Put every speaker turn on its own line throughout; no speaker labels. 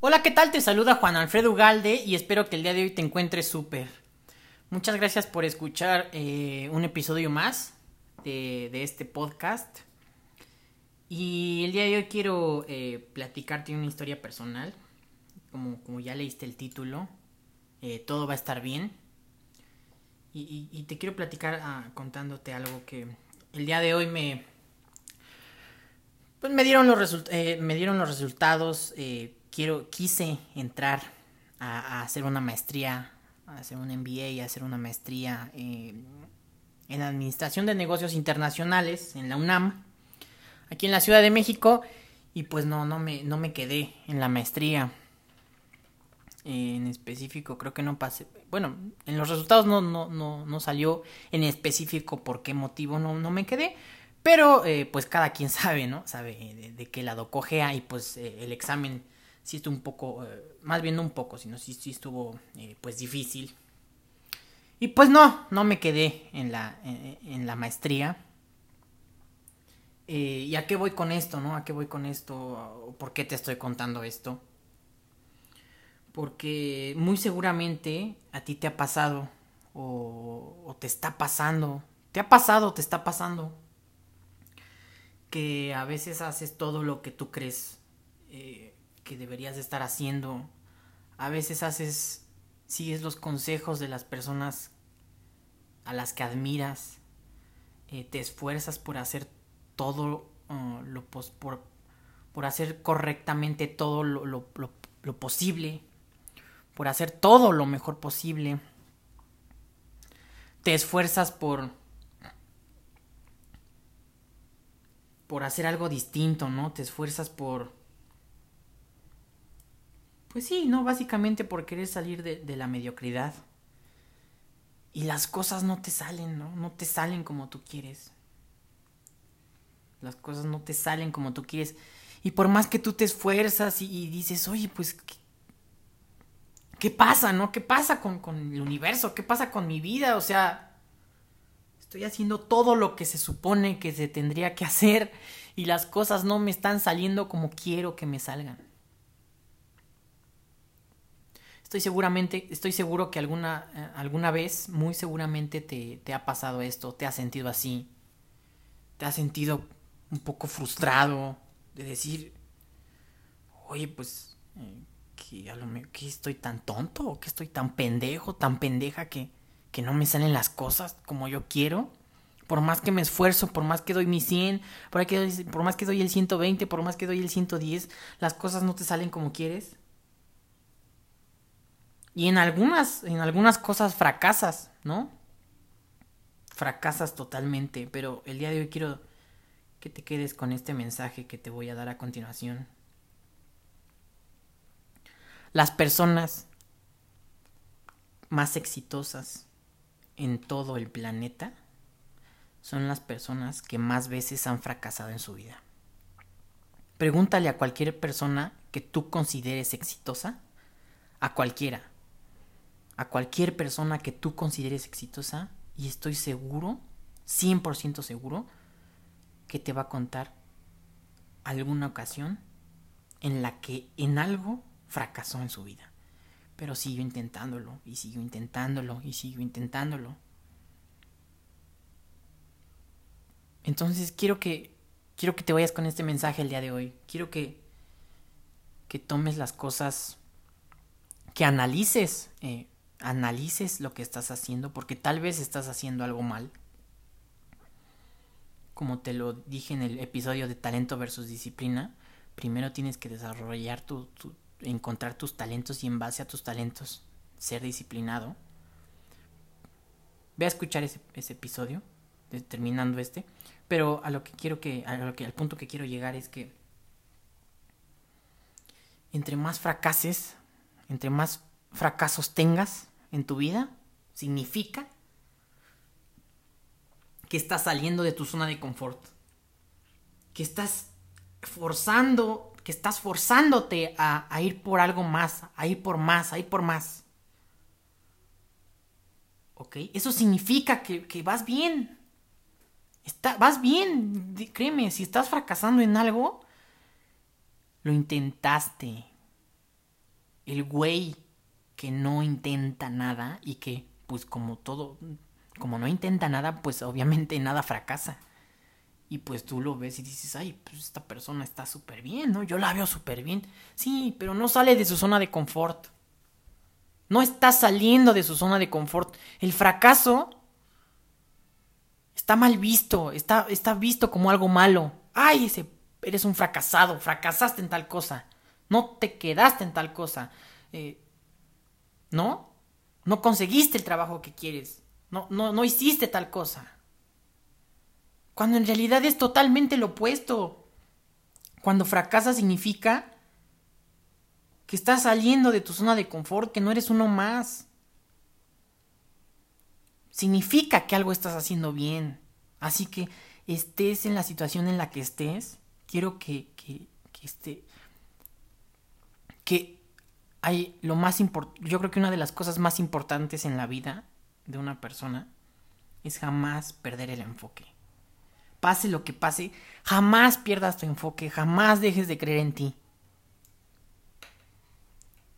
Hola, ¿qué tal? Te saluda Juan Alfredo Ugalde y espero que el día de hoy te encuentres súper. Muchas gracias por escuchar eh, un episodio más de, este podcast. Y el día de hoy quiero eh, platicarte una historia personal. Como, ya leíste el título, eh, todo va a estar bien. Y, te quiero platicar ah, contándote algo que el día de hoy me... Pues me dieron los, me dieron los resultados quiero, quise entrar a, hacer una maestría, a hacer un MBA, a hacer una maestría eh, en Administración de Negocios Internacionales en la UNAM, aquí en la Ciudad de México, y pues no, no me, no me quedé en la maestría. en específico, creo que no pasé. Bueno, en los resultados no, no, no, no salió en específico por qué motivo no, no me quedé. Pero eh, pues cada quien sabe, ¿no? Sabe de, qué lado cogea y pues eh, el examen sí estuvo un poco, eh, más bien un poco, sino sí, sí estuvo eh, pues difícil. Y pues no, no me quedé en la, en, la maestría. Eh, ¿Y a qué voy con esto, no? ¿A qué voy con esto? ¿Por qué te estoy contando esto? Porque muy seguramente a ti te ha pasado o, te está pasando. Te ha pasado, te está pasando. Que a veces haces todo lo que tú crees que deberías de estar haciendo. A veces haces, sigues los consejos de las personas a las que admiras. Eh, te esfuerzas por hacer todo uh, lo por, por hacer correctamente todo lo, lo, posible. Por hacer todo lo mejor posible. Te esfuerzas por por hacer algo distinto, ¿no? Te esfuerzas por pues sí, ¿no? Básicamente por querer salir de, la mediocridad. Y las cosas no te salen, ¿no? No te salen como tú quieres. Las cosas no te salen como tú quieres. Y por más que tú te esfuerzas y, dices, oye, pues, ¿qué, pasa, no? ¿Qué pasa con, con, el universo? ¿Qué pasa con mi vida? O sea, estoy haciendo todo lo que se supone que se tendría que hacer y las cosas no me están saliendo como quiero que me salgan. Estoy seguramente, estoy seguro que alguna, eh, alguna vez, muy seguramente te, te ha pasado esto, te has sentido así, te has sentido un poco frustrado de decir, oye, pues, eh, que, a lo, que estoy tan tonto, que estoy tan pendejo, tan pendeja que, que no me salen las cosas como yo quiero. Por más que me esfuerzo, por más que doy mi 100, por, por más que doy el 120, por más que doy el 110, las cosas no te salen como quieres. Y en algunas, en algunas cosas fracasas, ¿no? Fracasas totalmente, pero el día de hoy quiero que te quedes con este mensaje que te voy a dar a continuación. Las personas más exitosas en todo el planeta son las personas que más veces han fracasado en su vida. Pregúntale a cualquier persona que tú consideres exitosa, a cualquiera, a cualquier persona que tú consideres exitosa y estoy seguro, 100% seguro, que te va a contar alguna ocasión en la que en algo fracasó en su vida. Pero siguió intentándolo y siguió intentándolo y siguió intentándolo. Entonces quiero que quiero que te vayas con este mensaje el día de hoy. Quiero que que tomes las cosas que analices eh, analices lo que estás haciendo porque tal vez estás haciendo algo mal. Como te lo dije en el episodio de talento versus disciplina, primero tienes que desarrollar tu, encontrar tus talentos y en base a tus talentos ser disciplinado. Ve a escuchar ese, episodio, terminando este, pero a lo que quiero que, que, al punto que quiero llegar es que entre más fracases, entre más fracasos tengas, en tu vida significa que estás saliendo de tu zona de confort. Que estás forzando, que estás forzándote a, ir por algo más, a ir por más, a ir por más. ¿Ok? Eso significa que, vas bien. Está, vas bien, créeme, si estás fracasando en algo, lo intentaste. el güey que no intenta nada y que, pues como todo, como no intenta nada, pues obviamente nada fracasa. Y pues tú lo ves y dices, ay, pues esta persona está súper bien, ¿no? Yo la veo súper bien. Sí, pero no sale de su zona de confort. No está saliendo de su zona de confort. El fracaso está mal visto, está, está visto como algo malo. Ay, ese, eres un fracasado, fracasaste en tal cosa. No te quedaste en tal cosa. Eh, ¿No? No conseguiste el trabajo que quieres. No, no, no hiciste tal cosa. Cuando en realidad es totalmente lo opuesto. Cuando fracasa significa que estás saliendo de tu zona de confort, que no eres uno más. Significa que algo estás haciendo bien. Así que estés en la situación en la que estés, quiero que, que, que esté. Que hay lo más importante. Yo creo que una de las cosas más importantes en la vida de una persona es jamás perder el enfoque pase lo que pase, jamás pierdas tu enfoque, jamás dejes de creer en ti.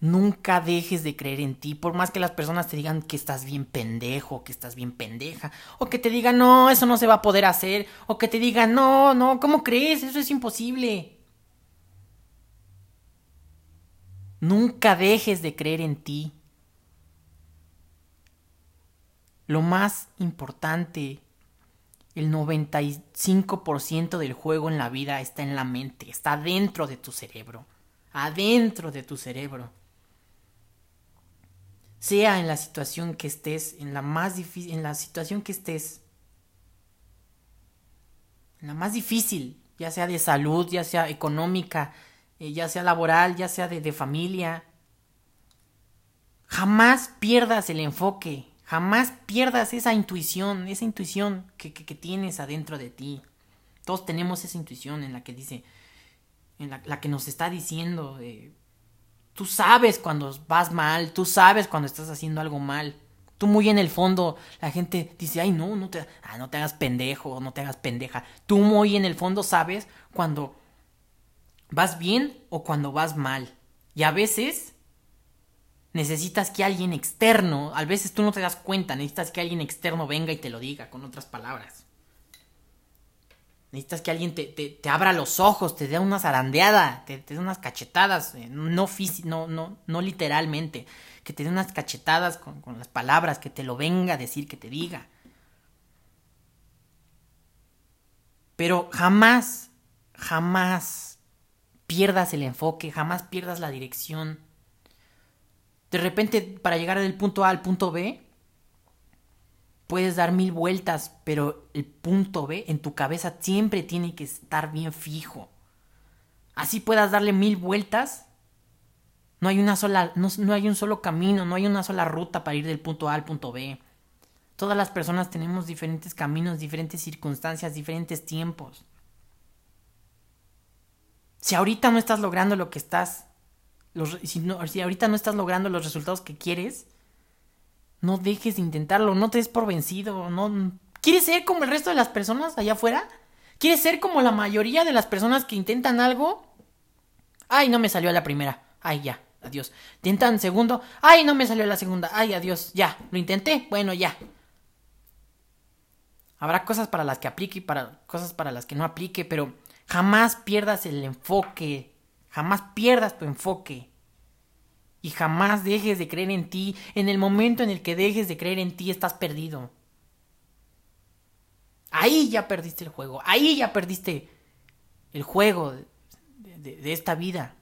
Nunca dejes de creer en ti, por más que las personas te digan que estás bien pendejo, que estás bien pendeja, o que te digan, no, eso no se va a poder hacer, o que te digan, no, no, ¿cómo crees? Eso es imposible. Nunca dejes de creer en ti. Lo más importante el 95% del juego en la vida está en la mente, está dentro de tu cerebro, adentro de tu cerebro. Sea en la situación que estés, en la más difícil, en la situación que estés, en la más difícil, ya sea de salud, ya sea económica, eh, ya sea laboral, ya sea de familia, jamás pierdas el enfoque, Jamás pierdas esa intuición, esa intuición que, tienes adentro de ti. Todos tenemos esa intuición en la que dice, en la, que nos está diciendo, eh, tú sabes cuando vas mal, tú sabes cuando estás haciendo algo mal. Tú muy en el fondo, la gente dice, ay no, no te, ah, no te hagas pendejo, no te hagas pendeja. Tú muy en el fondo sabes cuando vas bien o cuando vas mal. Y a veces necesitas que alguien externo, a veces tú no te das cuenta, necesitas que alguien externo venga y te lo diga con otras palabras. Necesitas que alguien te, te, abra los ojos, te dé una zarandeada, te, dé unas cachetadas, eh, no, no, no, no literalmente, que te dé unas cachetadas con, con las palabras, que te lo venga a decir, que te diga. Pero jamás, jamás pierdas el enfoque, jamás pierdas la dirección de repente, para llegar del punto A al punto B, puedes dar mil vueltas, pero el punto B en tu cabeza siempre tiene que estar bien fijo. Así puedas darle mil vueltas. No hay una sola, no, hay un solo camino, no hay una sola ruta para ir del punto A al punto B. Todas las personas tenemos diferentes caminos, diferentes circunstancias, diferentes tiempos. Si ahorita no estás logrando lo que estás si, ahorita no estás logrando los resultados que quieres, no dejes de intentarlo, no te des por vencido, no... ¿Quieres ser como el resto de las personas allá afuera? ¿Quieres ser como la mayoría de las personas que intentan algo? Ay, no me salió la primera. Ay, ya, adiós. Intentan segundo. Ay, no me salió la segunda. Ay, adiós. Ya, lo intenté. Bueno, ya. Habrá cosas para las que aplique y para cosas para las que no aplique, pero jamás pierdas el enfoque Jamás pierdas tu enfoque. Y jamás dejes de creer en ti. En el momento en el que dejes de creer en ti, estás perdido. Ahí ya perdiste el juego. Ahí ya perdiste el juego de, esta vida.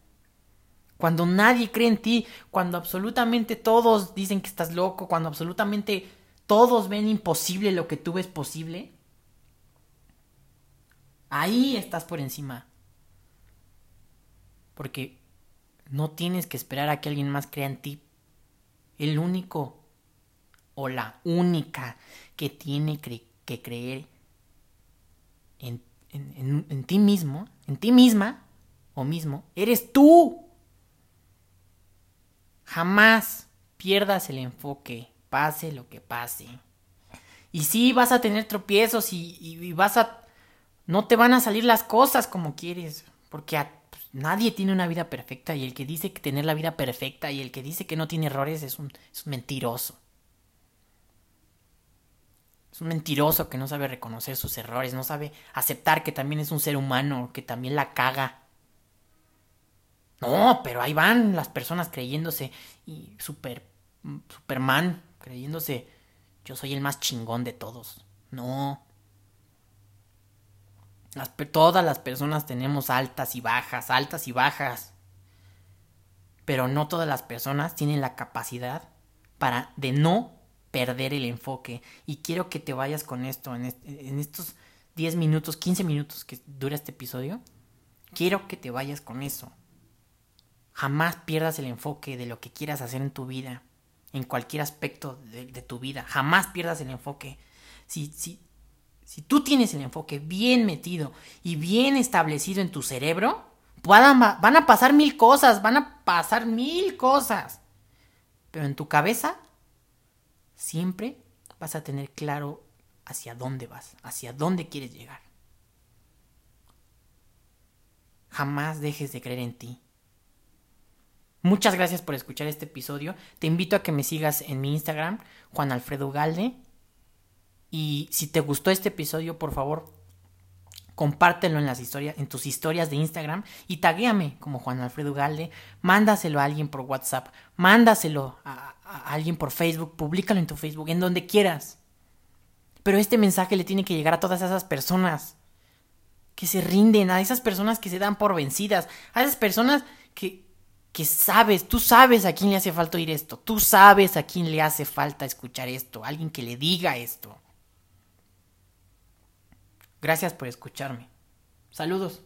Cuando nadie cree en ti, cuando absolutamente todos dicen que estás loco, cuando absolutamente todos ven imposible lo que tú ves posible, ahí estás por encima. Porque no tienes que esperar a que alguien más crea en ti. El único o la única que tiene que creer en, ti mismo, en ti misma o mismo, eres tú. Jamás pierdas el enfoque, pase lo que pase. Y sí, vas a tener tropiezos y, y, vas a... No te van a salir las cosas como quieres, porque a nadie tiene una vida perfecta y el que dice que tener la vida perfecta y el que dice que no tiene errores es un, es un mentiroso. Es un mentiroso que no sabe reconocer sus errores, no sabe aceptar que también es un ser humano, que también la caga. No, pero ahí van las personas creyéndose y super Superman, creyéndose yo soy el más chingón de todos. No. Todas las personas tenemos altas y bajas, altas y bajas. Pero no todas las personas tienen la capacidad para de no perder el enfoque. Y quiero que te vayas con esto en, estos 10 minutos, 15 minutos que dura este episodio. Quiero que te vayas con eso. Jamás pierdas el enfoque de lo que quieras hacer en tu vida, en cualquier aspecto de, tu vida. Jamás pierdas el enfoque. Si, si, si tú tienes el enfoque bien metido y bien establecido en tu cerebro, van a pasar mil cosas, van a pasar mil cosas. Pero en tu cabeza siempre vas a tener claro hacia dónde vas, hacia dónde quieres llegar. Jamás dejes de creer en ti. Muchas gracias por escuchar este episodio. Te invito a que me sigas en mi Instagram, Juan Alfredo Galde. Y si te gustó este episodio, por favor, compártelo en las historias, en tus historias de Instagram y taguéame como Juan Alfredo Galde. Mándaselo a alguien por WhatsApp, mándaselo a, alguien por Facebook, públicalo en tu Facebook, en donde quieras. Pero este mensaje le tiene que llegar a todas esas personas que se rinden, a esas personas que se dan por vencidas, a esas personas que, que sabes, tú sabes a quién le hace falta oír esto, tú sabes a quién le hace falta escuchar esto, alguien que le diga esto. Gracias por escucharme. Saludos.